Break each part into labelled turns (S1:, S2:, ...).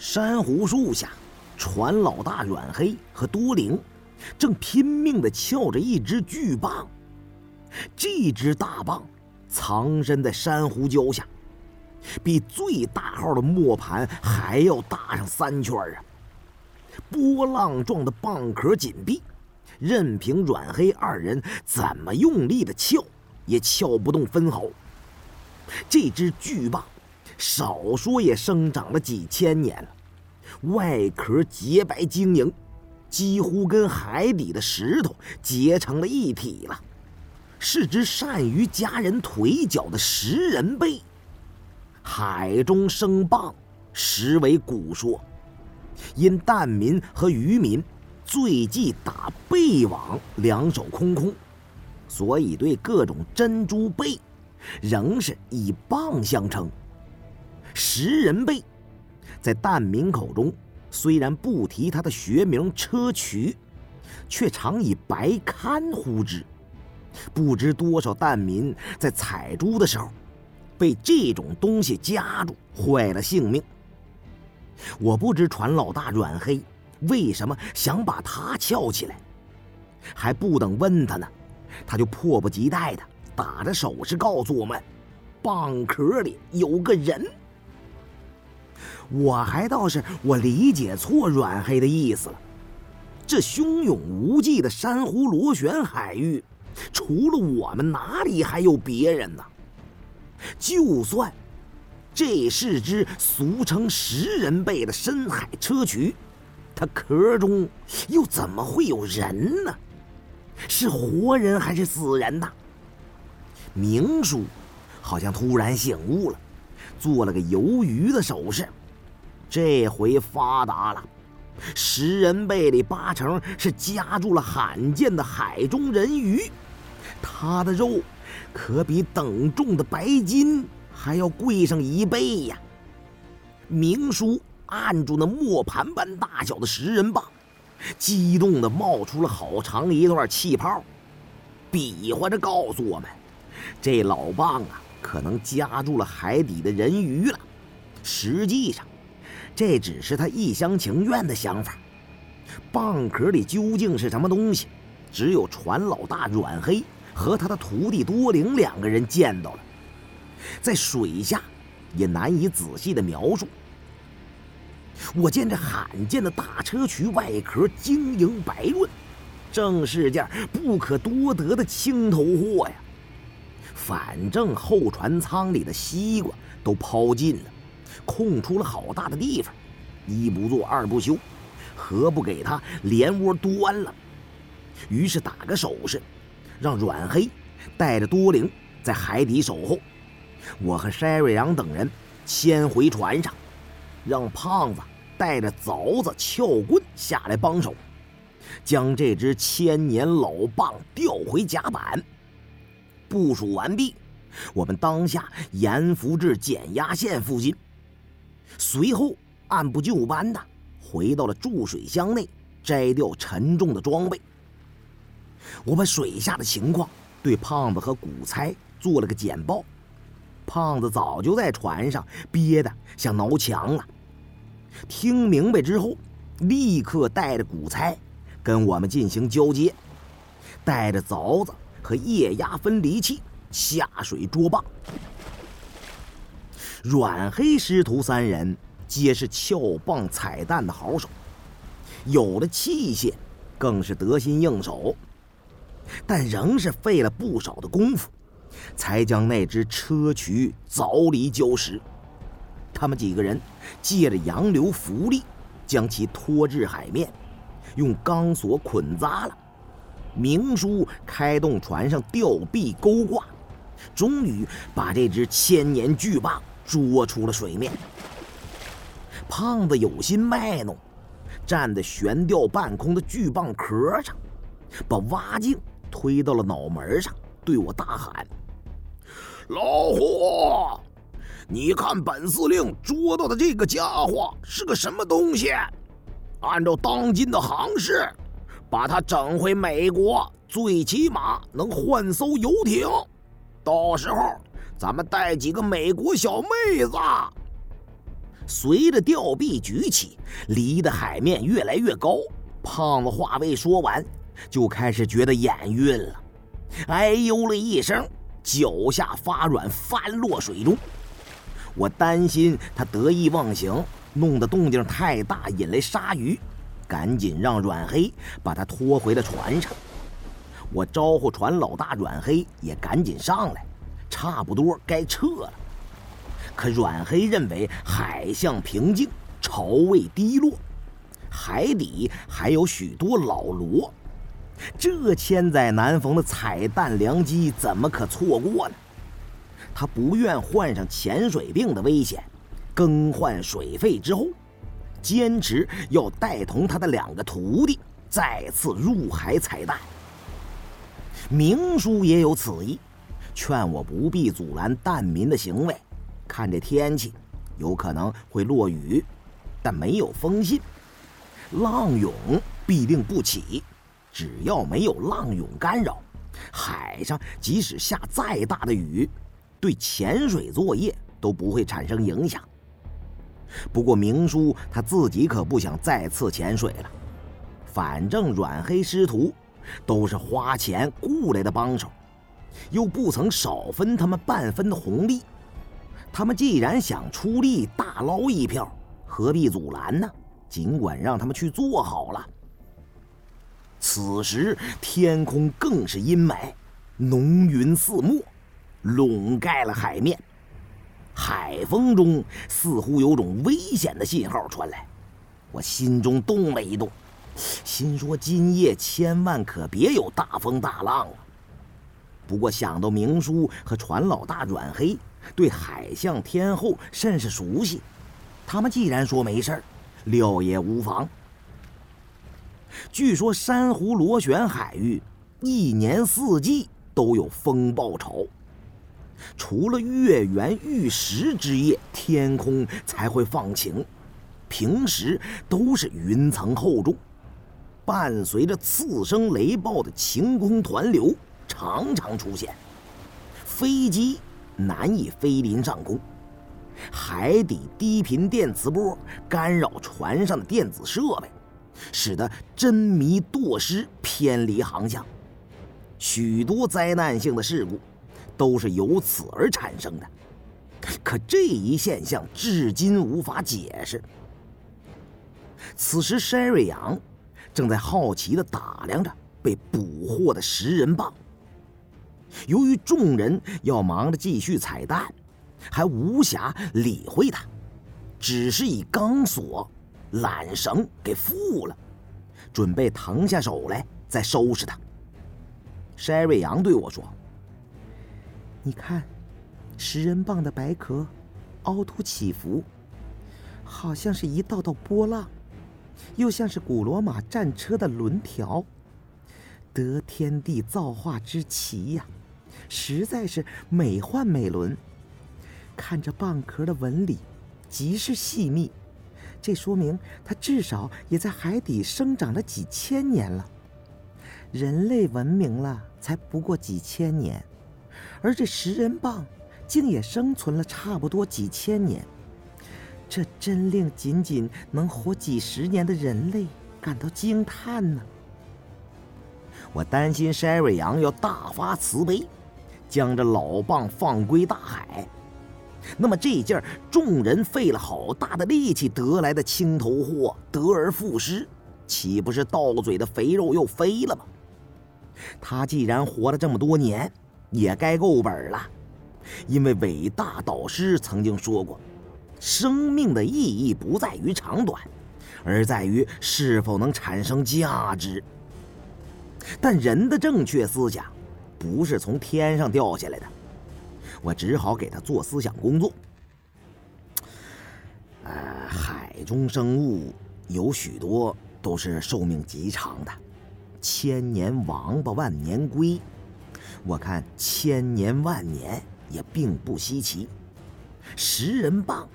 S1: 珊瑚树下，船老大阮黑和多灵正拼命地撬着一只巨蚌。这只大蚌藏身在珊瑚礁下，比最大号的磨盘还要大上三圈啊！波浪状的蚌壳紧闭，任凭阮黑二人怎么用力的撬，也撬不动分毫。这只巨蚌。少说也生长了几千年了，外壳洁白晶莹，几乎跟海底的石头结成了一体了，是只善于夹人腿脚的食人贝。海中生蚌，实为古说。因蛋民和渔民最忌打贝网两手空空，所以对各种珍珠贝，仍是以蚌相称。食人贝，在蛋民口中，虽然不提它的学名砗磲，却常以白堪呼之。不知多少蛋民在采珠的时候，被这种东西夹住，坏了性命。我不知船老大阮黑为什么想把它撬起来，还不等问他呢，他就迫不及待的打着手势告诉我们：蚌壳里有个人。我还倒是我理解错阮黑的意思了。这汹涌无际的珊瑚螺旋海域，除了我们，哪里还有别人呢？就算这是只俗称食人贝的深海砗磲，它壳中又怎么会有人呢？是活人还是死人呢？明叔好像突然醒悟了，做了个游鱼的手势。这回发达了，食人贝里八成是夹住了罕见的海中人鱼，它的肉可比等重的白金还要贵上一倍呀！明叔按住那磨盘般大小的食人蚌，激动地冒出了好长一段气泡，比划着告诉我们：这老蚌啊，可能夹住了海底的人鱼了。实际上。这只是他一厢情愿的想法。蚌壳里究竟是什么东西，只有船老大阮黑和他的徒弟多灵两个人见到了，在水下也难以仔细的描述。我见这罕见的大砗磲外壳晶莹白润，正是件不可多得的青头货呀。反正后船舱里的西瓜都抛尽了。空出了好大的地方，一不做二不休，何不给他连窝端了？于是打个手势，让阮黑带着多灵在海底守候，我和筛瑞阳等人先回船上，让胖子带着凿子、撬棍下来帮手，将这只千年老蚌调回甲板。部署完毕，我们当下沿伏至减压线附近。随后按部就班的回到了注水箱内，摘掉沉重的装备。我把水下的情况对胖子和古猜做了个简报。胖子早就在船上憋得像挠墙了。听明白之后，立刻带着古猜跟我们进行交接，带着凿子和液压分离器下水捉蚌。阮黑师徒三人皆是撬棒、彩蛋的好手，有了器械，更是得心应手。但仍是费了不少的功夫，才将那只砗磲凿离礁石。他们几个人借着洋流浮力，将其拖至海面，用钢索捆扎了。明叔开动船上吊臂钩挂，终于把这只千年巨蚌。捉出了水面。胖子有心卖弄，站在悬吊半空的巨蚌壳上，把蛙镜推到了脑门上，对我大喊：“老虎，你看本司令捉到的这个家伙是个什么东西？按照当今的行势，把他整回美国，最起码能换艘游艇。到时候……”咱们带几个美国小妹子。随着吊臂举起，离的海面越来越高。胖子话未说完，就开始觉得眼晕了，哎呦了一声，脚下发软，翻落水中。我担心他得意忘形，弄得动静太大，引来鲨鱼，赶紧让阮黑把他拖回了船上。我招呼船老大阮黑也赶紧上来，差不多该撤了。可阮黑认为海象平静，潮位低落，海底还有许多老螺，这千载难逢的彩蛋良机怎么可错过呢？他不愿患上潜水病的危险，更换水费之后，坚持要带同他的两个徒弟再次入海采蛋。明叔也有此意，劝我不必阻拦蛋民的行为。看这天气，有可能会落雨，但没有风信，浪涌必定不起。只要没有浪涌干扰，海上即使下再大的雨，对潜水作业都不会产生影响。不过明叔他自己可不想再次潜水了，反正软黑师徒都是花钱雇来的帮手，又不曾少分他们半分的红利。他们既然想出力大捞一票，何必阻拦呢？尽管让他们去做好了。此时天空更是阴霾，浓云似墨，笼盖了海面。海风中似乎有种危险的信号传来，我心中动了一动，心说今夜千万可别有大风大浪！不过想到明叔和船老大阮黑。对海象天候甚是熟悉，他们既然说没事儿，料也无妨。据说珊瑚螺旋海域一年四季都有风暴潮，除了月圆玉食之夜天空才会放晴，平时都是云层厚重，伴随着次生雷暴的晴空团流常常出现，飞机。难以飞临上空，海底低频电磁波干扰船上的电子设备，使得真迷舵失，偏离航向。许多灾难性的事故都是由此而产生的。可这一现象至今无法解释。此时，山瑞阳正在好奇地打量着被捕获的食人蚌。由于众人要忙着继续彩蛋，还无暇理会他，只是以钢索、缆绳给缚了，准备腾下手来再收拾他。筛瑞阳对我说：“
S2: 你看，食人蚌的白壳凹凸起伏，好像是一道道波浪，又像是古罗马战车的轮条，得天地造化之奇呀！”实在是美幻美轮，看着蚌壳的纹理，极是细密，这说明它至少也在海底生长了几千年了。人类文明了才不过几千年，而这食人蚌竟也生存了差不多几千年，这真令仅仅能活几十年的人类感到惊叹呢。
S1: 我担心筛瑞阳要大发慈悲。将这老蚌放归大海，那么这件众人费了好大的力气得来的青头货得而复失，岂不是到嘴的肥肉又飞了吗？他既然活了这么多年，也该够本了。因为伟大导师曾经说过，生命的意义不在于长短，而在于是否能产生价值。但人的正确思想。不是从天上掉下来的，我只好给他做思想工作。呃，海中生物有许多都是寿命极长的，千年王八万年龟，我看千年万年也并不稀奇。食人蚌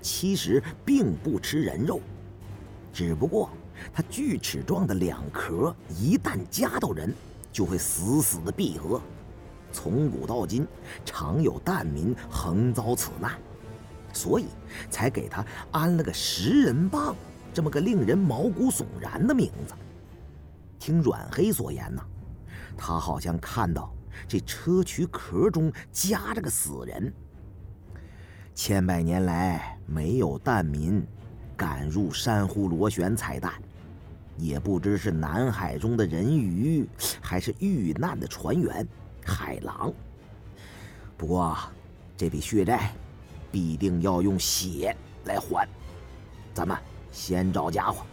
S1: 其实并不吃人肉，只不过它锯齿状的两壳一旦夹到人。就会死死的闭合，从古到今，常有蛋民横遭此难。所以才给他安了个食人蚌这么个令人毛骨悚然的名字。听阮黑所言呢，他好像看到这砗磲壳中夹着个死人。千百年来没有蛋民敢入珊瑚螺旋采蛋，也不知是南海中的人鱼，还是遇难的船员海狼。不过，这笔血债必定要用血来还。咱们先找家伙，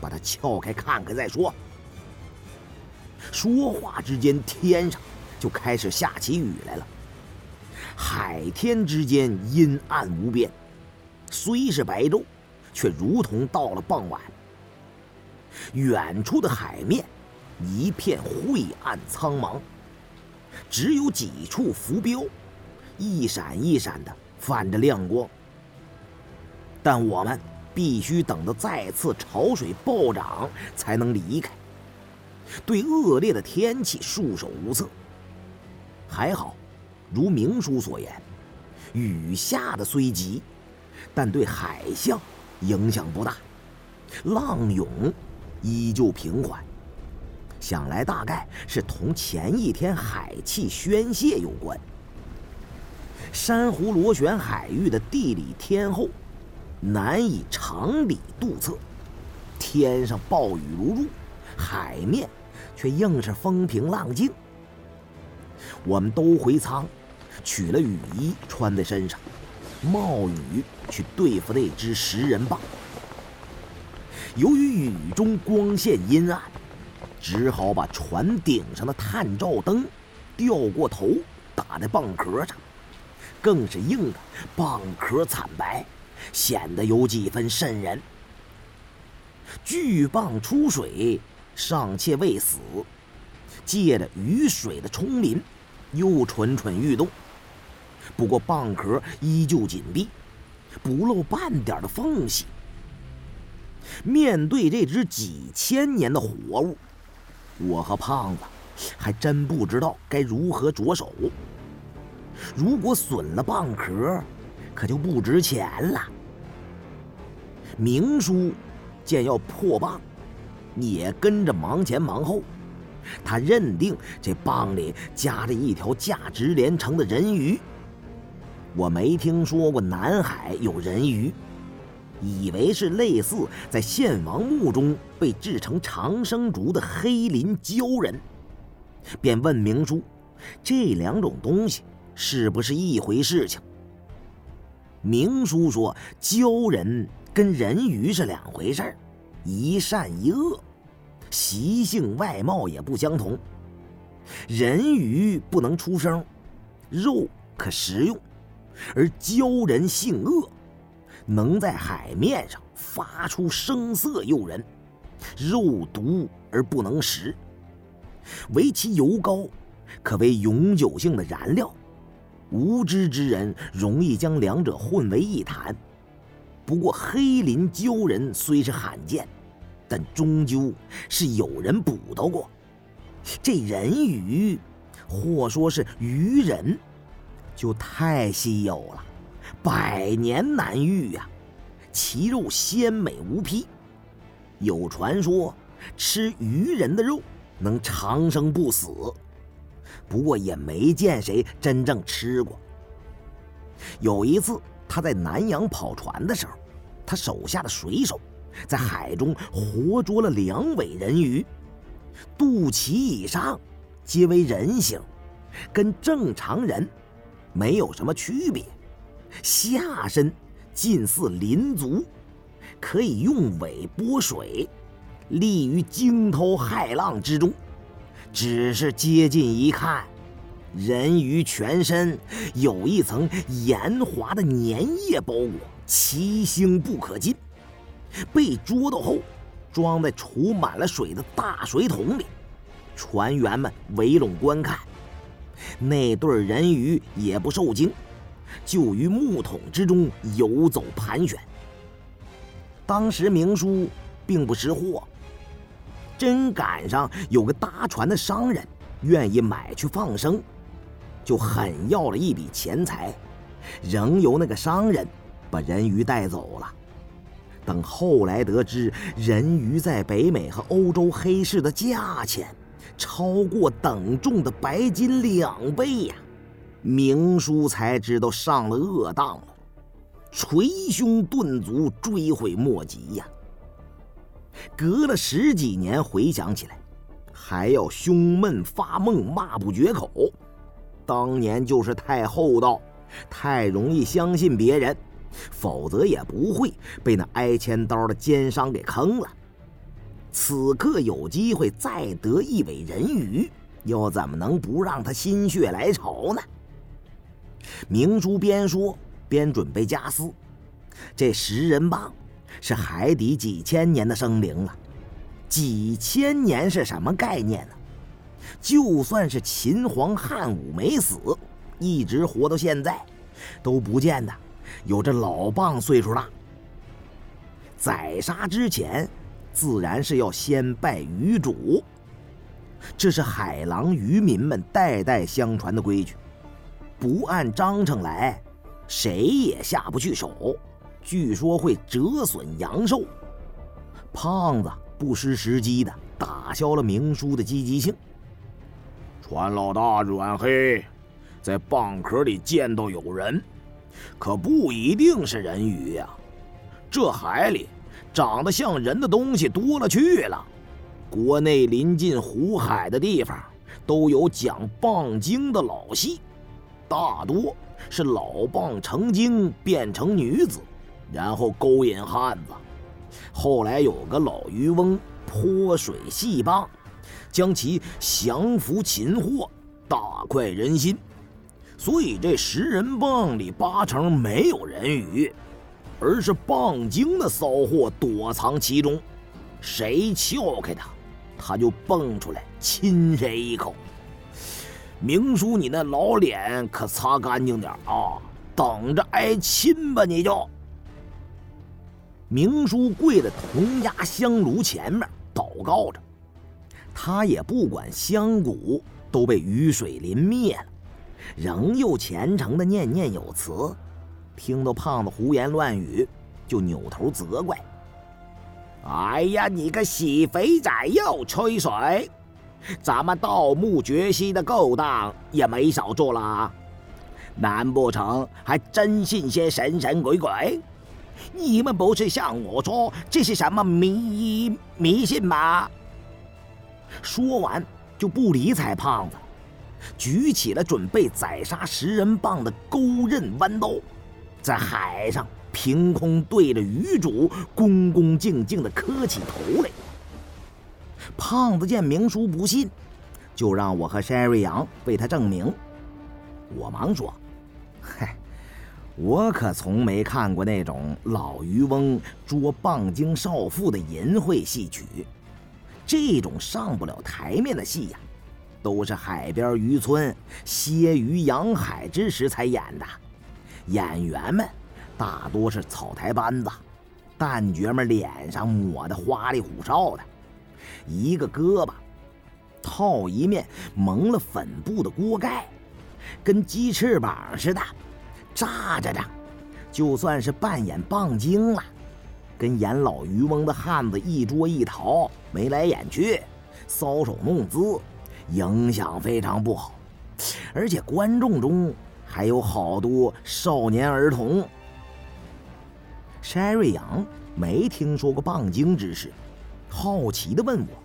S1: 把它撬开看看再说。说话之间，天上就开始下起雨来了。海天之间阴暗无边，虽是白昼，却如同到了傍晚。远处的海面一片晦暗苍茫，只有几处浮标，一闪一闪的泛着亮光。但我们必须等到再次潮水暴涨才能离开，对恶劣的天气束手无策。还好。如明叔所言，雨下的虽急，但对海象影响不大，浪涌依旧平缓。想来大概是同前一天海气宣泄有关。珊瑚螺旋海域的地理天候难以常理度测，天上暴雨如注，海面却硬是风平浪静。我们都回舱。取了雨衣穿在身上，冒雨去对付那只食人蚌。由于雨中光线阴暗，只好把船顶上的探照灯掉过头打在蚌壳上，更是映得蚌壳惨白，显得有几分瘆人。巨蚌出水尚且未死，借着雨水的冲淋，又蠢蠢欲动。不过蚌壳依旧紧闭，不露半点的缝隙。面对这只几千年的活物，我和胖子还真不知道该如何着手。如果损了蚌壳，可就不值钱了。明叔见要破蚌，也跟着忙前忙后。他认定这蚌里夹着一条价值连城的人鱼。我没听说过南海有人鱼，以为是类似在献王墓中被制成长生竹的黑鳞鲛人，便问明叔：“这两种东西是不是一回事情？”明叔说：“鲛人跟人鱼是两回事儿一善一恶，习性外貌也不相同。人鱼不能出声，肉可食用。”而鲛人性恶，能在海面上发出声色诱人，肉毒而不能食。唯其油膏，可为永久性的燃料。无知之人容易将两者混为一谈。不过黑鳞鲛人虽是罕见，但终究是有人捕到过。这人鱼，或说是鱼人。就太稀有了，百年难遇呀！其肉鲜美无匹，有传说吃鱼人的肉能长生不死，不过也没见谁真正吃过。有一次他在南洋跑船的时候，他手下的水手在海中活捉了两尾人鱼，肚脐以上皆为人形，跟正常人。没有什么区别，下身近似鳞足，可以用尾拨水，立于惊涛骇浪之中。只是接近一看，人鱼全身有一层盐滑的粘液包裹，奇腥不可近。被捉到后，装在储满了水的大水桶里，船员们围拢观看。那对人鱼也不受惊，就于木桶之中游走盘旋。当时明叔并不识货，真赶上有个搭船的商人愿意买去放生，就狠要了一笔钱财，仍由那个商人把人鱼带走了。等后来得知人鱼在北美和欧洲黑市的价钱超过等重的白金两倍呀，明叔才知道上了恶当了，捶胸顿足，追悔莫及呀。隔了十几年回想起来，还要胸闷发梦，骂不绝口。当年就是太厚道，太容易相信别人。否则也不会被那挨千刀的奸商给坑了。此刻有机会再得一尾人鱼，又怎么能不让他心血来潮呢？明珠边说边准备加丝。这食人蚌是海底几千年的生灵了，几千年是什么概念呢？就算是秦皇汉武没死，一直活到现在，都不见得。有这老蚌岁数大，宰杀之前，自然是要先拜鱼主。这是海狼渔民们代代相传的规矩，不按章程来，谁也下不去手。据说会折损阳寿。胖子不失时机的打消了明叔的积极性。
S3: 船老大阮黑，在蚌壳里见到有人。可不一定是人鱼呀，这海里长得像人的东西多了去了。国内临近湖海的地方都有讲蚌精的老戏，大多是老蚌成精变成女子，然后勾引汉子。后来有个老渔翁泼水戏蚌，将其降服擒获，大快人心。所以这食人蚌里八成没有人鱼，而是蚌精的骚货躲藏其中，谁撬开它，它就蹦出来亲谁一口。明叔，你那老脸可擦干净点啊！等着挨亲吧，你就。
S1: 明叔跪在铜压香炉前面祷告着，他也不管香骨都被雨水淋灭了。仍旧虔诚的念念有词，听到胖子胡言乱语，就扭头责怪：“
S4: 哎呀，你个死肥仔又吹水！咱们盗墓掘溪的勾当也没少做啦，难不成还真信些神神鬼鬼？你们不是向我说这是什么迷迷信吗？”
S1: 说完就不理睬胖子。举起了准备宰杀食人蚌的钩刃弯刀，在海上凭空对着鱼主恭恭敬敬地磕起头来。胖子见明叔不信，就让我和山瑞阳为他证明。我忙说：“嗨，我可从没看过那种老渔翁捉蚌精少妇的淫秽戏曲，这种上不了台面的戏呀。”都是海边渔村歇鱼养海之时才演的，演员们大多是草台班子，旦角们脸上抹得花里胡哨的，一个胳膊套一面蒙了粉布的锅盖，跟鸡翅膀似的，炸着着。就算是扮演棒精了，跟演老渔翁的汉子一捉一逃，眉来眼去，搔首弄姿。影响非常不好，而且观众中还有好多少年儿童。山瑞阳没听说过棒精之事，好奇的问我：“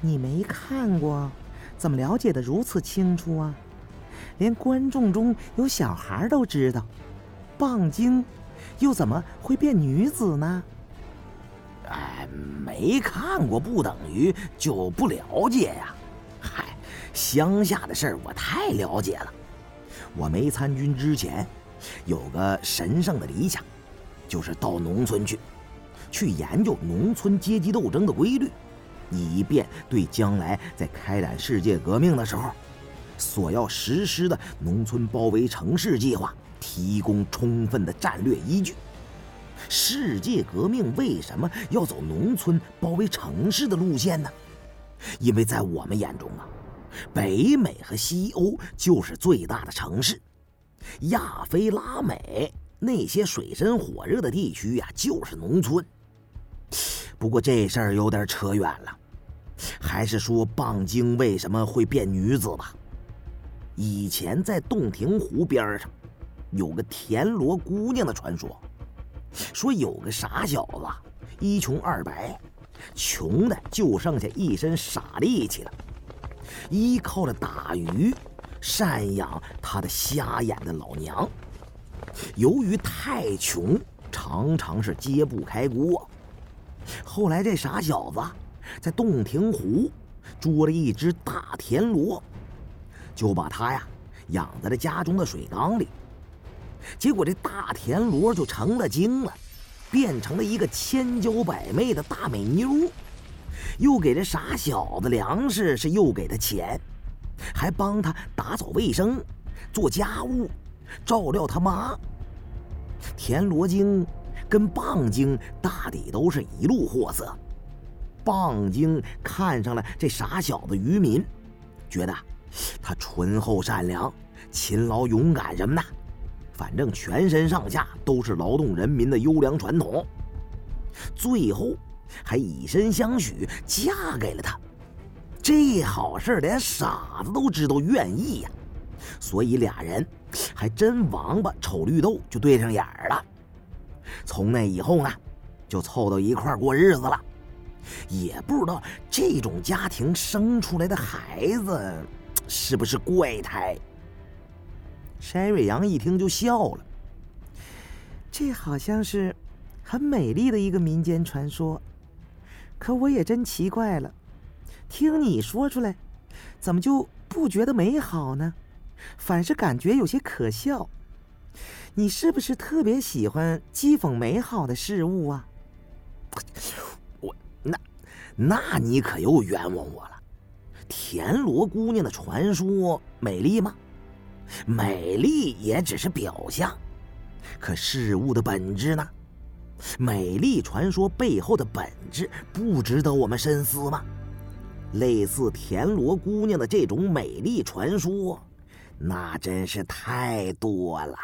S2: 你没看过，怎么了解的如此清楚啊？连观众中有小孩都知道，棒精又怎么会变女子呢？”
S1: 哎，没看过不等于就不了解呀。嗨，乡下的事儿我太了解了。我没参军之前，有个神圣的理想，就是到农村去，去研究农村阶级斗争的规律，以便对将来在开展世界革命的时候，所要实施的农村包围城市计划提供充分的战略依据。世界革命为什么要走农村包围城市的路线呢？因为在我们眼中啊，北美和西欧就是最大的城市，亚非拉美那些水深火热的地区呀，就是农村。不过这事儿有点扯远了，还是说蚌精为什么会变女子吧。以前在洞庭湖边上，有个田螺姑娘的传说，说有个傻小子，一穷二白，穷的就剩下一身傻力气了，依靠着打鱼赡养他的瞎眼的老娘。由于太穷，常常是揭不开锅。后来这傻小子在洞庭湖捉了一只大田螺，就把它呀养在了家中的水缸里。结果这大田螺就成了精了，变成了一个千娇百媚的大美妞，又给这傻小子粮食，是又给他钱，还帮他打扫卫生、做家务。照料他妈，田螺精跟蚌精大抵都是一路货色。蚌精看上了这傻小子渔民，觉得他醇厚善良、勤劳勇敢什么的，反正全身上下都是劳动人民的优良传统。最后还以身相许，嫁给了他。这好事连傻子都知道愿意呀，所以俩人。还真王八瞅绿豆就对上眼儿了。从那以后呢，就凑到一块儿过日子了。也不知道这种家庭生出来的孩子是不是怪胎。
S2: 山瑞阳一听就笑了。这好像是很美丽的一个民间传说，可我也真奇怪了，听你说出来，怎么就不觉得美好呢？反是感觉有些可笑，你是不是特别喜欢讥讽美好的事物啊？
S1: 我那，那你可又冤枉我了。田螺姑娘的传说美丽吗？美丽也只是表象，可事物的本质呢？美丽传说背后的本质不值得我们深思吗？类似田螺姑娘的这种美丽传说。那真是太多了。